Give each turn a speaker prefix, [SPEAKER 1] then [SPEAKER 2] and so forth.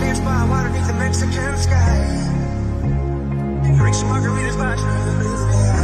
[SPEAKER 1] Dance by water beneath the Mexican sky. Drink some margaritas by.